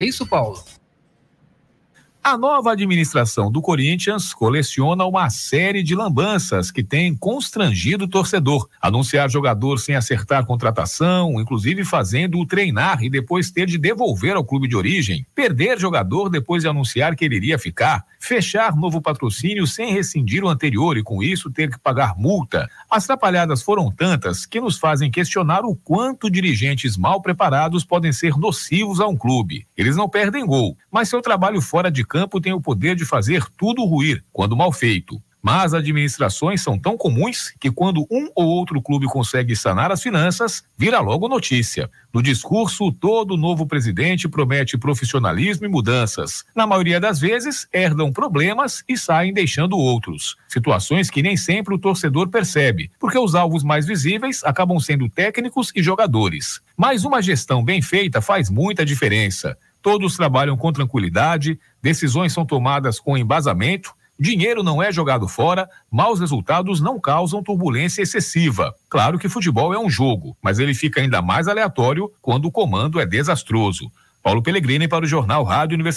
É isso, Paulo. A nova administração do Corinthians coleciona uma série de lambanças que tem constrangido o torcedor. Anunciar jogador sem acertar contratação, inclusive fazendo-o treinar e depois ter de devolver ao clube de origem. Perder jogador depois de anunciar que ele iria ficar. Fechar novo patrocínio sem rescindir o anterior e com isso ter que pagar multa. As atrapalhadas foram tantas que nos fazem questionar o quanto dirigentes mal preparados podem ser nocivos a um clube. Eles não perdem gol, mas seu trabalho fora de campo tem o poder de fazer tudo ruir, quando mal feito. Mas administrações são tão comuns que quando um ou outro clube consegue sanar as finanças, vira logo notícia. No discurso, todo novo presidente promete profissionalismo e mudanças. Na maioria das vezes, herdam problemas e saem deixando outros. Situações que nem sempre o torcedor percebe, porque os alvos mais visíveis acabam sendo técnicos e jogadores. Mas uma gestão bem feita faz muita diferença. Todos trabalham com tranquilidade, decisões são tomadas com embasamento, dinheiro não é jogado fora, maus resultados não causam turbulência excessiva. Claro que futebol é um jogo, mas ele fica ainda mais aleatório quando o comando é desastroso. Paulo Pellegrini para o Jornal Rádio Universidade.